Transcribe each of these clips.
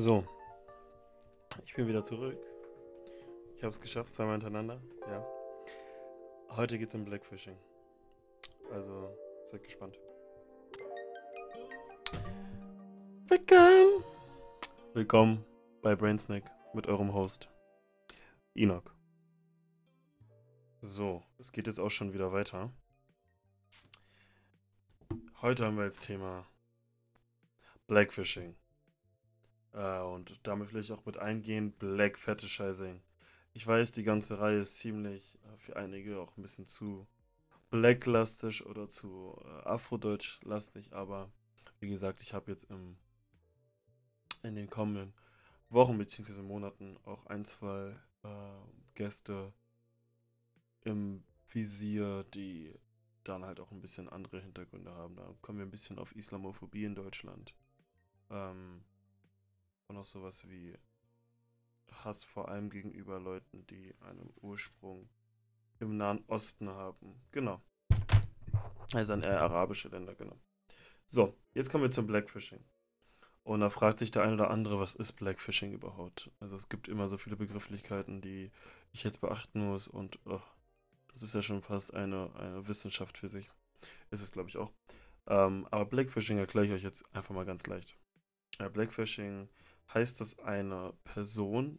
So, ich bin wieder zurück. Ich habe es geschafft, zweimal hintereinander. Ja. Heute es um Blackfishing. Also seid gespannt. Willkommen! Willkommen bei Brainsnack mit eurem Host Enoch. So, es geht jetzt auch schon wieder weiter. Heute haben wir als Thema Blackfishing. Äh, und damit vielleicht auch mit eingehen, Black Fetishizing. Ich weiß, die ganze Reihe ist ziemlich äh, für einige auch ein bisschen zu blacklastig oder zu äh, afrodeutsch-lastig, aber wie gesagt, ich habe jetzt im, in den kommenden Wochen bzw. Monaten auch ein, zwei äh, Gäste im Visier, die dann halt auch ein bisschen andere Hintergründe haben. Da kommen wir ein bisschen auf Islamophobie in Deutschland. Ähm, auch sowas wie Hass vor allem gegenüber Leuten, die einen Ursprung im Nahen Osten haben. Genau. Also an eher arabische Länder, genau. So, jetzt kommen wir zum Blackfishing. Und da fragt sich der eine oder andere, was ist Blackfishing überhaupt? Also es gibt immer so viele Begrifflichkeiten, die ich jetzt beachten muss und oh, das ist ja schon fast eine, eine Wissenschaft für sich. Ist es, glaube ich, auch. Ähm, aber Blackfishing erkläre ich euch jetzt einfach mal ganz leicht. Ja, Blackfishing heißt, dass eine Person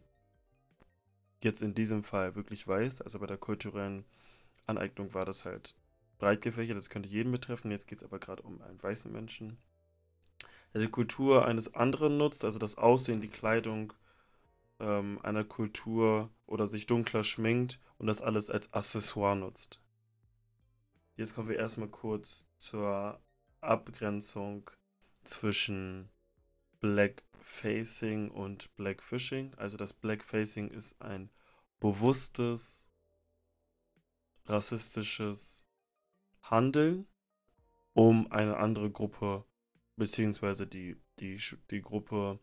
jetzt in diesem Fall wirklich weiß, also bei der kulturellen Aneignung war das halt breit gefächert, das könnte jeden betreffen, jetzt geht es aber gerade um einen weißen Menschen, der die Kultur eines anderen nutzt, also das Aussehen, die Kleidung ähm, einer Kultur oder sich dunkler schminkt und das alles als Accessoire nutzt. Jetzt kommen wir erstmal kurz zur Abgrenzung zwischen Blackfacing und Blackfishing. Also das Blackfacing ist ein bewusstes rassistisches Handeln, um eine andere Gruppe, beziehungsweise die, die, die Gruppe,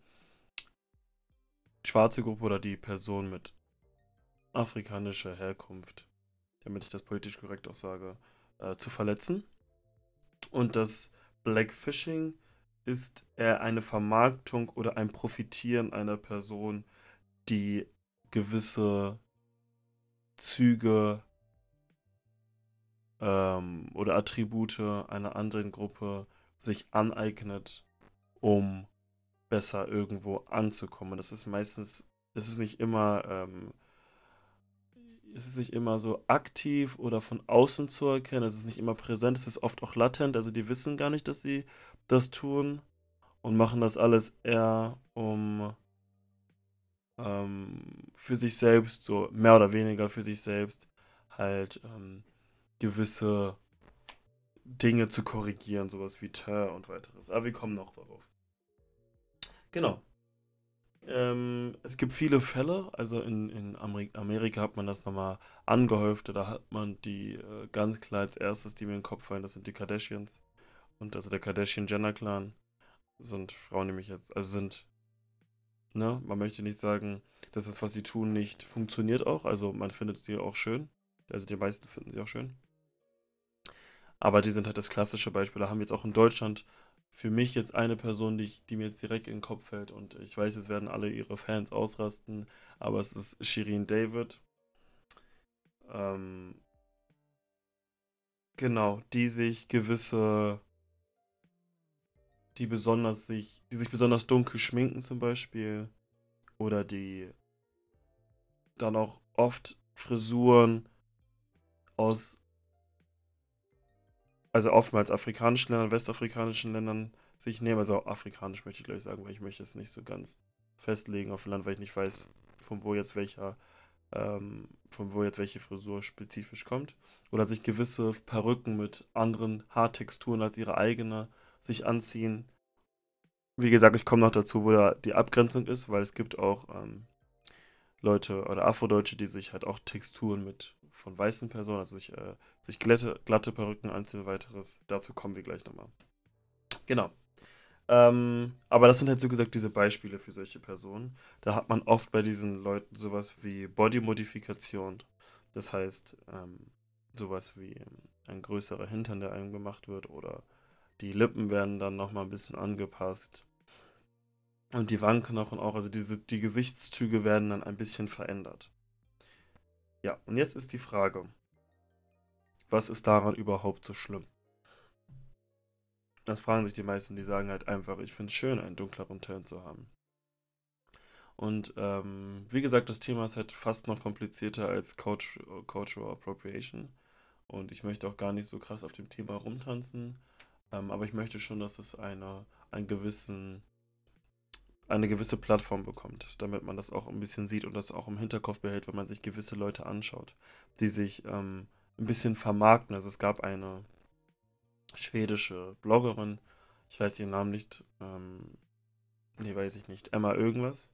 schwarze Gruppe oder die Person mit afrikanischer Herkunft, damit ich das politisch korrekt auch sage, äh, zu verletzen. Und das Blackfishing ist er eine Vermarktung oder ein Profitieren einer Person, die gewisse Züge ähm, oder Attribute einer anderen Gruppe sich aneignet, um besser irgendwo anzukommen. Das ist meistens, es ist nicht immer, ähm, es ist nicht immer so aktiv oder von außen zu erkennen, es ist nicht immer präsent, es ist oft auch latent, also die wissen gar nicht, dass sie das tun und machen das alles eher um ähm, für sich selbst, so mehr oder weniger für sich selbst, halt ähm, gewisse Dinge zu korrigieren, sowas wie Ter und weiteres. Aber wir kommen noch darauf. Genau. Ähm, es gibt viele Fälle, also in, in Amerika hat man das nochmal angehäuft, da hat man die äh, ganz klar als erstes, die mir in den Kopf fallen, das sind die Kardashians. Und also der Kardashian-Jenner-Clan sind Frauen nämlich jetzt, also sind, ne, man möchte nicht sagen, dass das, was sie tun, nicht funktioniert auch. Also man findet sie auch schön. Also die meisten finden sie auch schön. Aber die sind halt das klassische Beispiel. Da haben wir jetzt auch in Deutschland für mich jetzt eine Person, die, die mir jetzt direkt in den Kopf fällt. Und ich weiß, jetzt werden alle ihre Fans ausrasten, aber es ist Shirin David. Ähm, genau, die sich gewisse die besonders sich, die sich besonders dunkel schminken zum Beispiel. Oder die dann auch oft Frisuren aus, also oftmals afrikanischen Ländern, westafrikanischen Ländern sich nehmen. Also afrikanisch möchte ich gleich sagen, weil ich möchte es nicht so ganz festlegen auf Land, weil ich nicht weiß, von wo jetzt welcher, ähm, von wo jetzt welche Frisur spezifisch kommt. Oder sich gewisse Perücken mit anderen Haartexturen als ihre eigene sich anziehen. Wie gesagt, ich komme noch dazu, wo da die Abgrenzung ist, weil es gibt auch ähm, Leute oder Afrodeutsche, die sich halt auch Texturen mit von weißen Personen, also sich, äh, sich glatte, glatte Perücken anziehen, weiteres. Dazu kommen wir gleich nochmal. Genau. Ähm, aber das sind halt so gesagt diese Beispiele für solche Personen. Da hat man oft bei diesen Leuten sowas wie Body-Modifikation. Das heißt, ähm, sowas wie ein größerer Hintern, der einem gemacht wird oder die Lippen werden dann nochmal ein bisschen angepasst. Und die Wangenknochen auch, also diese, die Gesichtszüge werden dann ein bisschen verändert. Ja, und jetzt ist die Frage, was ist daran überhaupt so schlimm? Das fragen sich die meisten, die sagen halt einfach, ich finde es schön, einen dunkleren Ton zu haben. Und ähm, wie gesagt, das Thema ist halt fast noch komplizierter als Cultural Appropriation. Und ich möchte auch gar nicht so krass auf dem Thema rumtanzen. Ähm, aber ich möchte schon, dass es eine, einen gewissen, eine gewisse Plattform bekommt, damit man das auch ein bisschen sieht und das auch im Hinterkopf behält, wenn man sich gewisse Leute anschaut, die sich ähm, ein bisschen vermarkten. Also es gab eine schwedische Bloggerin, ich weiß ihren Namen nicht, ähm, nee, weiß ich nicht, Emma irgendwas.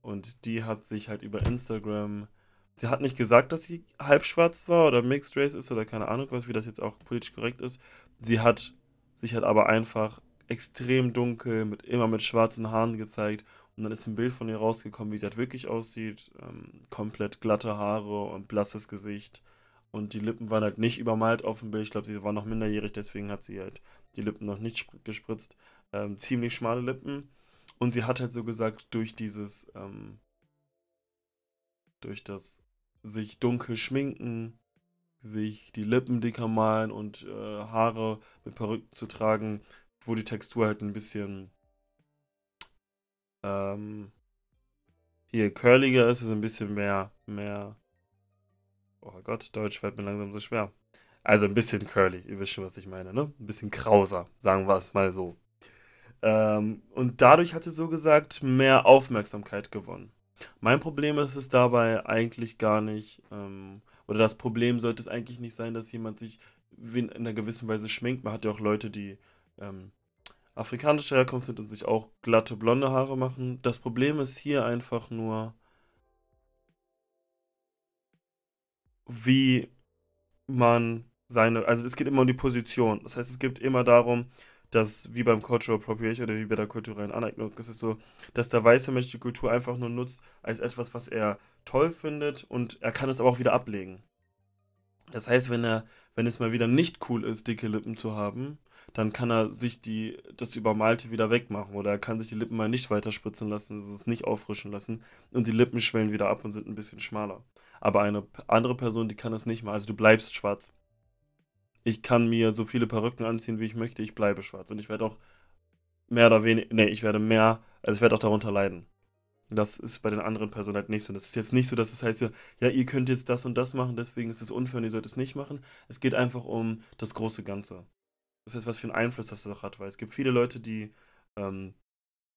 Und die hat sich halt über Instagram, sie hat nicht gesagt, dass sie halb schwarz war oder Mixed Race ist oder keine Ahnung was, wie das jetzt auch politisch korrekt ist. Sie hat sich halt aber einfach extrem dunkel, mit, immer mit schwarzen Haaren gezeigt. Und dann ist ein Bild von ihr rausgekommen, wie sie halt wirklich aussieht. Ähm, komplett glatte Haare und blasses Gesicht. Und die Lippen waren halt nicht übermalt auf dem Bild. Ich glaube, sie war noch minderjährig, deswegen hat sie halt die Lippen noch nicht gespritzt. Ähm, ziemlich schmale Lippen. Und sie hat halt so gesagt, durch dieses, ähm, durch das sich dunkel schminken, sich die Lippen dicker malen und äh, Haare mit Perücken zu tragen, wo die Textur halt ein bisschen ähm, hier curliger ist, ist ein bisschen mehr, mehr Oh Gott, Deutsch fällt mir langsam so schwer. Also ein bisschen curly, ihr wisst schon, was ich meine, ne? Ein bisschen krauser, sagen wir es mal so. Ähm, und dadurch hat sie so gesagt mehr Aufmerksamkeit gewonnen. Mein Problem ist es dabei eigentlich gar nicht, ähm, oder das Problem sollte es eigentlich nicht sein, dass jemand sich in einer gewissen Weise schminkt. Man hat ja auch Leute, die ähm, afrikanischer Herkunft sind und sich auch glatte blonde Haare machen. Das Problem ist hier einfach nur, wie man seine, also es geht immer um die Position. Das heißt, es geht immer darum, dass, wie beim Cultural Appropriation oder wie bei der kulturellen Aneignung, ist es so, dass der weiße Mensch die Kultur einfach nur nutzt als etwas, was er toll findet und er kann es aber auch wieder ablegen. Das heißt, wenn er, wenn es mal wieder nicht cool ist, dicke Lippen zu haben, dann kann er sich die, das Übermalte wieder wegmachen oder er kann sich die Lippen mal nicht weiter spritzen lassen, also es nicht auffrischen lassen und die Lippen schwellen wieder ab und sind ein bisschen schmaler. Aber eine andere Person, die kann das nicht mal, also du bleibst schwarz. Ich kann mir so viele Perücken anziehen, wie ich möchte, ich bleibe schwarz und ich werde auch mehr oder weniger, nee, ich werde mehr, also ich werde auch darunter leiden. Das ist bei den anderen Personen halt nicht so. Das ist jetzt nicht so, dass es das heißt, ja, ihr könnt jetzt das und das machen, deswegen ist es unfair und ihr sollt es nicht machen. Es geht einfach um das große Ganze. Das heißt, was für einen Einfluss das doch hat, weil es gibt viele Leute, die ähm,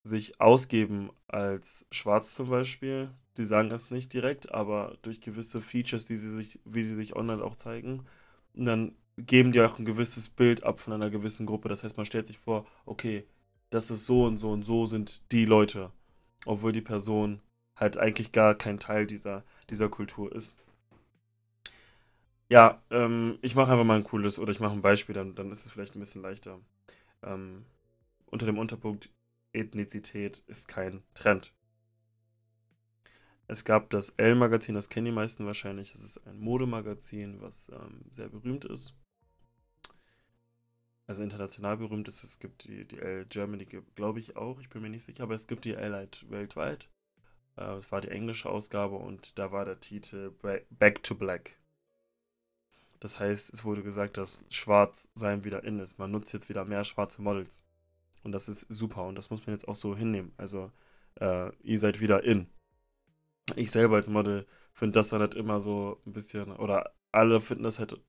sich ausgeben als schwarz zum Beispiel. Die sagen das nicht direkt, aber durch gewisse Features, die sie sich, wie sie sich online auch zeigen, und dann geben die auch ein gewisses Bild ab von einer gewissen Gruppe. Das heißt, man stellt sich vor, okay, das ist so und so und so sind die Leute, obwohl die Person halt eigentlich gar kein Teil dieser, dieser Kultur ist. Ja, ähm, ich mache einfach mal ein cooles oder ich mache ein Beispiel, dann, dann ist es vielleicht ein bisschen leichter. Ähm, unter dem Unterpunkt Ethnizität ist kein Trend. Es gab das L-Magazin, das kennen die meisten wahrscheinlich. Das ist ein Modemagazin, was ähm, sehr berühmt ist. Also international berühmt ist. Es gibt die, die L Germany, glaube ich auch, ich bin mir nicht sicher, aber es gibt die halt weltweit. Äh, es war die englische Ausgabe und da war der Titel Back to Black. Das heißt, es wurde gesagt, dass Schwarz sein wieder in ist. Man nutzt jetzt wieder mehr schwarze Models. Und das ist super und das muss man jetzt auch so hinnehmen. Also, äh, ihr seid wieder in. Ich selber als Model finde das dann halt immer so ein bisschen, oder alle finden das halt,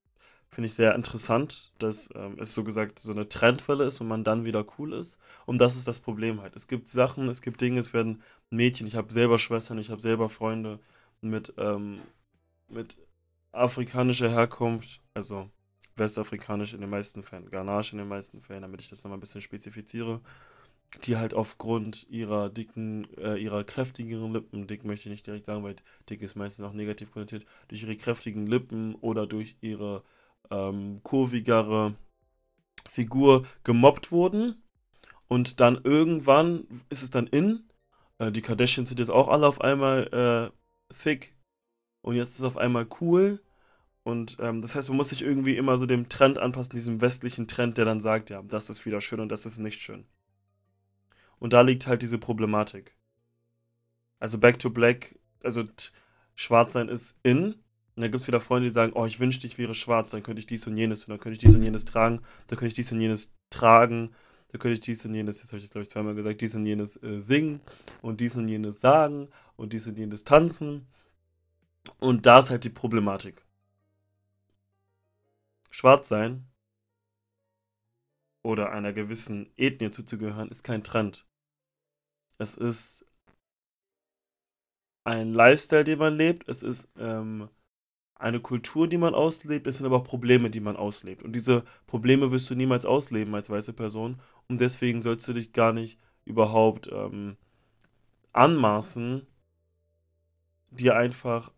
finde ich sehr interessant, dass ähm, es so gesagt so eine Trendwelle ist und man dann wieder cool ist. Und das ist das Problem halt. Es gibt Sachen, es gibt Dinge, es werden Mädchen, ich habe selber Schwestern, ich habe selber Freunde mit, ähm, mit afrikanischer Herkunft, also westafrikanisch in den meisten Fällen, Ghanasch in den meisten Fällen, damit ich das nochmal ein bisschen spezifiziere, die halt aufgrund ihrer dicken, äh, ihrer kräftigeren Lippen, dick möchte ich nicht direkt sagen, weil dick ist meistens auch negativ konnotiert, durch ihre kräftigen Lippen oder durch ihre ähm, kurvigere Figur gemobbt wurden. Und dann irgendwann ist es dann in. Äh, die Kardashians sind jetzt auch alle auf einmal äh, thick. Und jetzt ist es auf einmal cool. Und ähm, das heißt, man muss sich irgendwie immer so dem Trend anpassen, diesem westlichen Trend, der dann sagt, ja, das ist wieder schön und das ist nicht schön. Und da liegt halt diese Problematik. Also Back to Black, also schwarz sein ist in. Und dann gibt es wieder Freunde, die sagen, oh, ich wünschte, ich wäre schwarz, dann könnte ich dies und jenes und dann könnte ich dies und jenes tragen, dann könnte ich dies und jenes tragen, dann könnte ich dies und jenes, jetzt habe ich das glaube ich zweimal gesagt, dies und jenes äh, singen und dies und jenes sagen und dies und jenes tanzen. Und da ist halt die Problematik. Schwarz sein oder einer gewissen Ethnie zuzugehören, ist kein Trend. Es ist ein Lifestyle, den man lebt. Es ist ähm, eine Kultur, die man auslebt. Es sind aber auch Probleme, die man auslebt. Und diese Probleme wirst du niemals ausleben als weiße Person. Und deswegen sollst du dich gar nicht überhaupt ähm, anmaßen, dir einfach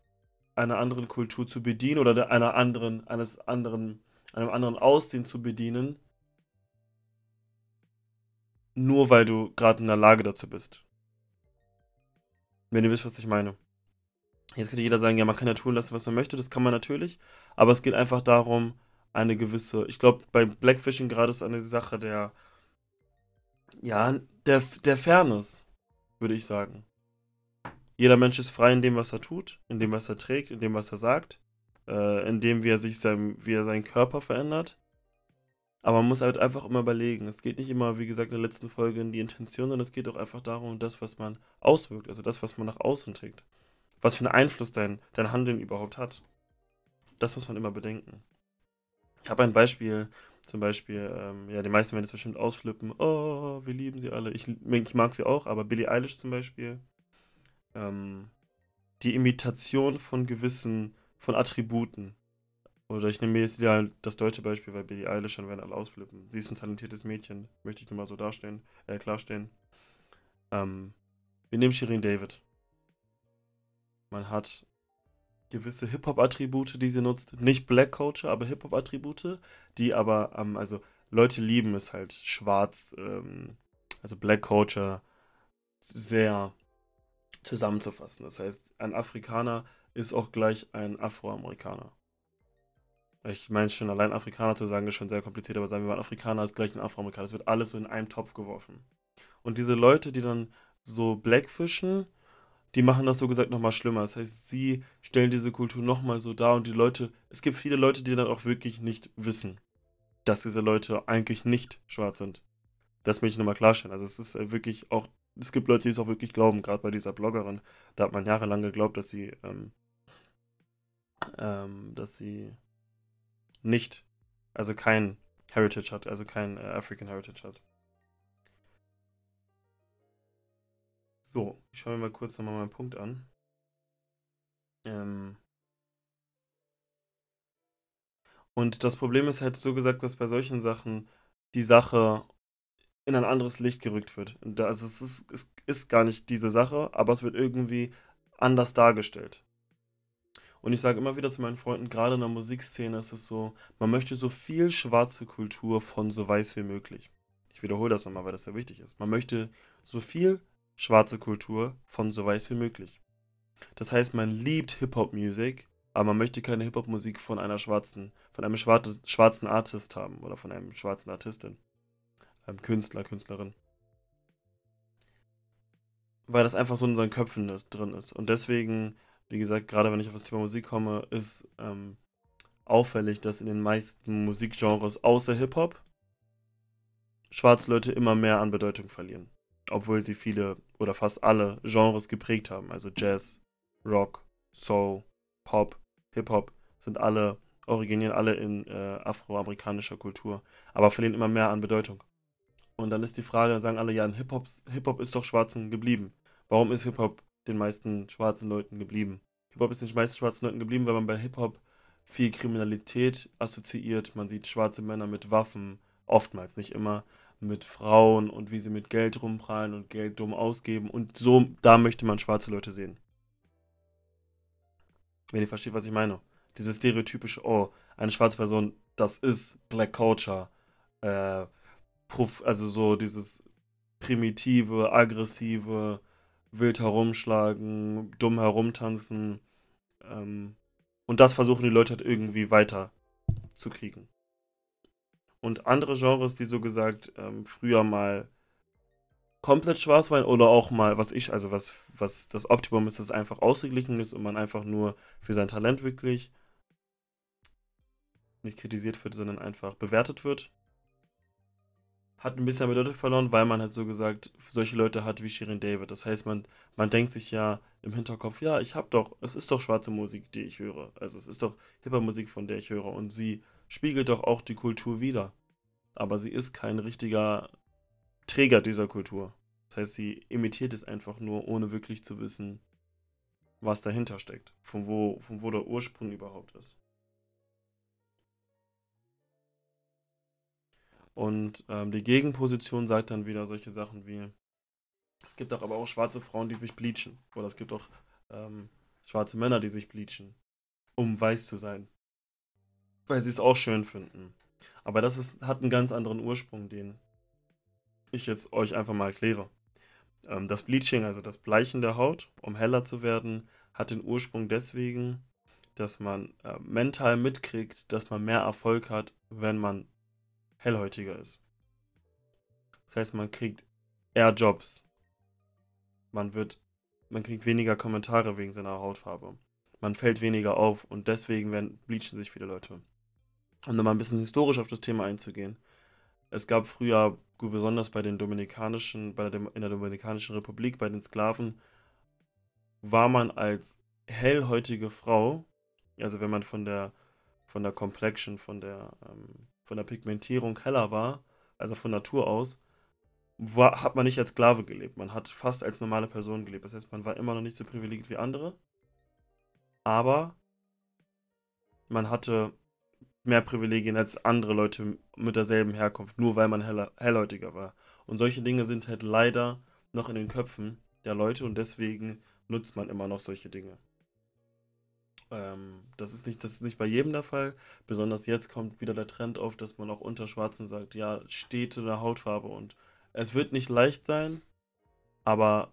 einer anderen Kultur zu bedienen oder einer anderen, eines anderen, einem anderen Aussehen zu bedienen, nur weil du gerade in der Lage dazu bist. Wenn ihr wisst, was ich meine. Jetzt könnte jeder sagen, ja, man kann ja tun lassen, was man möchte, das kann man natürlich, aber es geht einfach darum, eine gewisse, ich glaube, bei Blackfishing gerade ist eine Sache der, ja, der, der Fairness, würde ich sagen. Jeder Mensch ist frei in dem, was er tut, in dem, was er trägt, in dem, was er sagt, äh, in dem, wie er sich sein, wie er seinen Körper verändert. Aber man muss halt einfach immer überlegen. Es geht nicht immer, wie gesagt, in der letzten Folge in die Intention, sondern es geht auch einfach darum, das, was man auswirkt, also das, was man nach außen trägt. Was für einen Einfluss dein, dein Handeln überhaupt hat. Das muss man immer bedenken. Ich habe ein Beispiel, zum Beispiel, ähm, ja, die meisten werden jetzt bestimmt ausflippen. Oh, wir lieben sie alle. Ich, ich mag sie auch, aber Billie Eilish zum Beispiel ähm, die Imitation von gewissen, von Attributen. Oder ich nehme jetzt wieder das deutsche Beispiel, weil Billie Eilish dann werden alle ausflippen. Sie ist ein talentiertes Mädchen, möchte ich nur mal so darstellen, äh, klarstellen. Ähm, wir nehmen Shirin David. Man hat gewisse Hip-Hop-Attribute, die sie nutzt. Nicht Black Culture, aber Hip-Hop-Attribute, die aber, ähm, also Leute lieben es halt schwarz, ähm, also Black Culture sehr zusammenzufassen. Das heißt, ein Afrikaner ist auch gleich ein Afroamerikaner. Ich meine schon, allein Afrikaner zu sagen, ist schon sehr kompliziert, aber sagen wir mal, Afrikaner ist gleich ein Afroamerikaner. Es wird alles so in einen Topf geworfen. Und diese Leute, die dann so Blackfischen, die machen das so gesagt nochmal schlimmer. Das heißt, sie stellen diese Kultur nochmal so dar und die Leute, es gibt viele Leute, die dann auch wirklich nicht wissen, dass diese Leute eigentlich nicht schwarz sind. Das möchte ich nochmal klarstellen. Also es ist wirklich auch es gibt Leute, die es auch wirklich glauben, gerade bei dieser Bloggerin. Da hat man jahrelang geglaubt, dass sie, ähm, ähm, dass sie nicht, also kein Heritage hat, also kein äh, African Heritage hat. So, ich schaue mir mal kurz nochmal meinen Punkt an. Ähm und das Problem ist halt so gesagt, was bei solchen Sachen die Sache in ein anderes Licht gerückt wird. Also es ist, es ist gar nicht diese Sache, aber es wird irgendwie anders dargestellt. Und ich sage immer wieder zu meinen Freunden, gerade in der Musikszene ist es so, man möchte so viel schwarze Kultur von so weiß wie möglich. Ich wiederhole das nochmal, weil das sehr wichtig ist. Man möchte so viel schwarze Kultur von so weiß wie möglich. Das heißt, man liebt Hip-Hop-Musik, aber man möchte keine Hip-Hop-Musik von einer schwarzen, von einem schwarzen Artist haben oder von einem schwarzen Artistin ähm, Künstler, Künstlerin. Weil das einfach so in seinen Köpfen ist, drin ist. Und deswegen, wie gesagt, gerade wenn ich auf das Thema Musik komme, ist ähm, auffällig, dass in den meisten Musikgenres außer Hip-Hop schwarze Leute immer mehr an Bedeutung verlieren. Obwohl sie viele oder fast alle Genres geprägt haben. Also Jazz, Rock, Soul, Pop, Hip-Hop sind alle, originieren alle in äh, afroamerikanischer Kultur, aber verlieren immer mehr an Bedeutung. Und dann ist die Frage, dann sagen alle, ja, Hip-Hop Hip -Hop ist doch Schwarzen geblieben. Warum ist Hip-Hop den meisten schwarzen Leuten geblieben? Hip-Hop ist den meisten schwarzen Leuten geblieben, weil man bei Hip-Hop viel Kriminalität assoziiert. Man sieht schwarze Männer mit Waffen, oftmals, nicht immer, mit Frauen und wie sie mit Geld rumprallen und Geld dumm ausgeben. Und so, da möchte man schwarze Leute sehen. Wenn ihr versteht, was ich meine. Dieses stereotypische, oh, eine schwarze Person, das ist Black Culture. Äh, also so dieses primitive, aggressive, wild herumschlagen, dumm herumtanzen. Ähm, und das versuchen die Leute halt irgendwie weiter zu kriegen. Und andere Genres, die so gesagt ähm, früher mal komplett Schwarzwein oder auch mal, was ich, also was, was das Optimum ist, dass einfach ausgeglichen ist und man einfach nur für sein Talent wirklich nicht kritisiert wird, sondern einfach bewertet wird. Hat ein bisschen Bedeutung verloren, weil man halt so gesagt solche Leute hat wie Shirin David. Das heißt, man, man denkt sich ja im Hinterkopf, ja, ich hab doch, es ist doch schwarze Musik, die ich höre. Also es ist doch Hip-Hop-Musik, von der ich höre. Und sie spiegelt doch auch die Kultur wider. Aber sie ist kein richtiger Träger dieser Kultur. Das heißt, sie imitiert es einfach nur, ohne wirklich zu wissen, was dahinter steckt. Von wo, von wo der Ursprung überhaupt ist. Und ähm, die Gegenposition sagt dann wieder solche Sachen wie, es gibt auch aber auch schwarze Frauen, die sich bleachen. Oder es gibt auch ähm, schwarze Männer, die sich bleachen, um weiß zu sein. Weil sie es auch schön finden. Aber das ist, hat einen ganz anderen Ursprung, den ich jetzt euch einfach mal erkläre. Ähm, das Bleaching, also das Bleichen der Haut, um heller zu werden, hat den Ursprung deswegen, dass man äh, mental mitkriegt, dass man mehr Erfolg hat, wenn man hellhäutiger ist. Das heißt, man kriegt eher Jobs. Man wird, man kriegt weniger Kommentare wegen seiner Hautfarbe. Man fällt weniger auf und deswegen werden, bleachen sich viele Leute. Um nochmal ein bisschen historisch auf das Thema einzugehen. Es gab früher, besonders bei den Dominikanischen, bei der, in der Dominikanischen Republik, bei den Sklaven, war man als hellhäutige Frau, also wenn man von der, von der Complexion, von der, ähm, von der Pigmentierung heller war, also von Natur aus, war, hat man nicht als Sklave gelebt. Man hat fast als normale Person gelebt. Das heißt, man war immer noch nicht so privilegiert wie andere. Aber man hatte mehr Privilegien als andere Leute mit derselben Herkunft, nur weil man heller, hellhäutiger war. Und solche Dinge sind halt leider noch in den Köpfen der Leute und deswegen nutzt man immer noch solche Dinge. Ähm, das, ist nicht, das ist nicht bei jedem der Fall. Besonders jetzt kommt wieder der Trend auf, dass man auch unter Schwarzen sagt, ja, steht in der Hautfarbe und es wird nicht leicht sein, aber,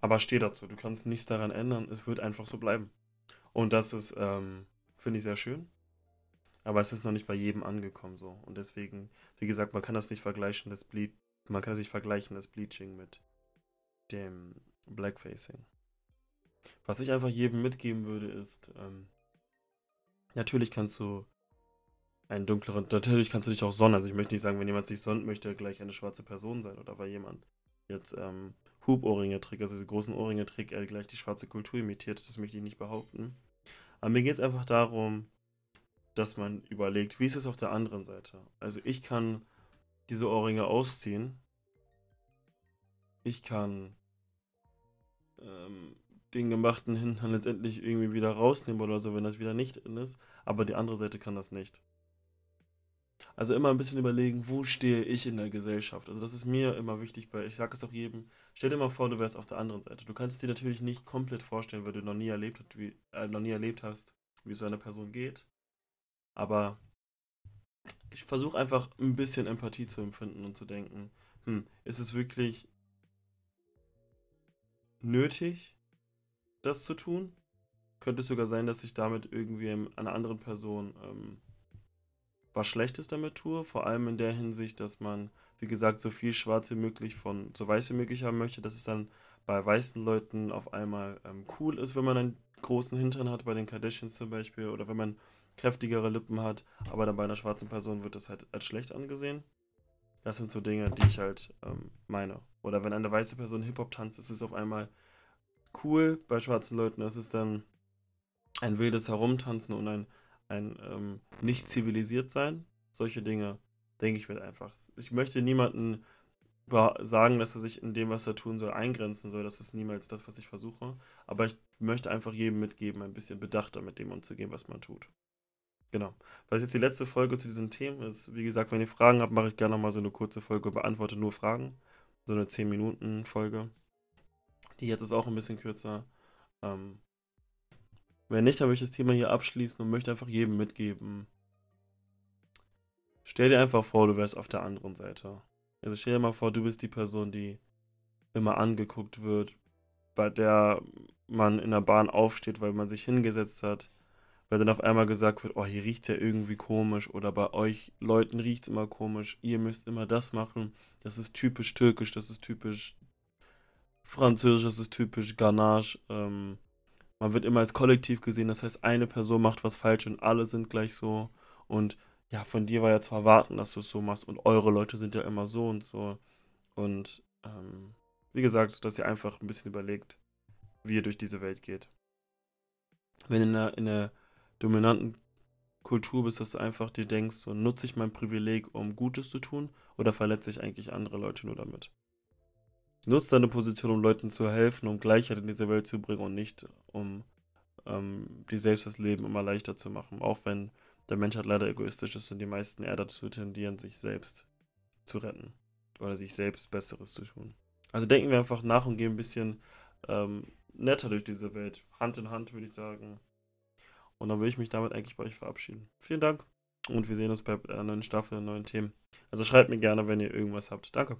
aber steh dazu. Du kannst nichts daran ändern. Es wird einfach so bleiben. Und das ist, ähm, finde ich sehr schön. Aber es ist noch nicht bei jedem angekommen so. Und deswegen, wie gesagt, man kann das nicht vergleichen, das Ble man kann das nicht vergleichen, das Bleaching mit dem Blackfacing. Was ich einfach jedem mitgeben würde, ist, ähm, natürlich kannst du einen dunkleren, natürlich kannst du dich auch sonnen. Also ich möchte nicht sagen, wenn jemand sich sonnt, möchte gleich eine schwarze Person sein. Oder weil jemand jetzt ähm, Hubohrringe trägt, also diese großen Ohrringe trägt, er gleich die schwarze Kultur imitiert. Das möchte ich nicht behaupten. Aber mir geht es einfach darum, dass man überlegt, wie ist es auf der anderen Seite? Also ich kann diese Ohrringe ausziehen. Ich kann ähm, den gemachten Hintern letztendlich irgendwie wieder rausnehmen oder so, wenn das wieder nicht in ist. Aber die andere Seite kann das nicht. Also immer ein bisschen überlegen, wo stehe ich in der Gesellschaft. Also das ist mir immer wichtig, weil ich sage es auch jedem, stell dir mal vor, du wärst auf der anderen Seite. Du kannst dir natürlich nicht komplett vorstellen, weil du noch nie erlebt, hast, wie, äh, noch nie erlebt hast, wie es so einer Person geht. Aber ich versuche einfach ein bisschen Empathie zu empfinden und zu denken, hm, ist es wirklich nötig, das zu tun? Könnte es sogar sein, dass ich damit irgendwie einer anderen Person ähm, was Schlechtes damit tue, vor allem in der Hinsicht, dass man, wie gesagt, so viel schwarz wie möglich von so weiß wie möglich haben möchte, dass es dann bei weißen Leuten auf einmal ähm, cool ist, wenn man einen großen Hintern hat, bei den Kardashians zum Beispiel, oder wenn man kräftigere Lippen hat, aber dann bei einer schwarzen Person wird das halt als schlecht angesehen. Das sind so Dinge, die ich halt ähm, meine. Oder wenn eine weiße Person Hip-Hop tanzt, ist es auf einmal cool. Bei schwarzen Leuten ist es dann ein wildes Herumtanzen und ein, ein ähm, nicht zivilisiert sein. Solche Dinge denke ich mir einfach. Ich möchte niemanden sagen, dass er sich in dem, was er tun soll, eingrenzen soll. Das ist niemals das, was ich versuche. Aber ich möchte einfach jedem mitgeben, ein bisschen bedachter mit dem umzugehen, was man tut. Genau. Was jetzt die letzte Folge zu diesen Themen ist, wie gesagt, wenn ihr Fragen habt, mache ich gerne nochmal so eine kurze Folge, beantworte nur Fragen. So eine 10-Minuten-Folge. Die jetzt ist auch ein bisschen kürzer. Ähm, wenn nicht, dann möchte ich das Thema hier abschließen und möchte einfach jedem mitgeben. Stell dir einfach vor, du wärst auf der anderen Seite. Also stell dir mal vor, du bist die Person, die immer angeguckt wird, bei der man in der Bahn aufsteht, weil man sich hingesetzt hat, weil dann auf einmal gesagt wird, oh, hier riecht ja irgendwie komisch oder bei euch Leuten riecht es immer komisch, ihr müsst immer das machen, das ist typisch türkisch, das ist typisch französisch, das ist typisch Ganache. Ähm, man wird immer als Kollektiv gesehen, das heißt, eine Person macht was falsch und alle sind gleich so. Und ja, von dir war ja zu erwarten, dass du es so machst und eure Leute sind ja immer so und so. Und ähm, wie gesagt, dass ihr einfach ein bisschen überlegt, wie ihr durch diese Welt geht. Wenn in einer, in einer dominanten Kultur bist, dass du einfach dir denkst, so nutze ich mein Privileg, um Gutes zu tun, oder verletze ich eigentlich andere Leute nur damit? Nutze deine Position, um Leuten zu helfen, um Gleichheit in diese Welt zu bringen und nicht um ähm, dir selbst das Leben immer leichter zu machen. Auch wenn der Mensch halt leider egoistisch ist und die meisten eher dazu tendieren, sich selbst zu retten oder sich selbst Besseres zu tun. Also denken wir einfach nach und gehen ein bisschen ähm, netter durch diese Welt. Hand in Hand, würde ich sagen. Und dann will ich mich damit eigentlich bei euch verabschieden. Vielen Dank und wir sehen uns bei einer neuen Staffel, neuen Themen. Also schreibt mir gerne, wenn ihr irgendwas habt. Danke.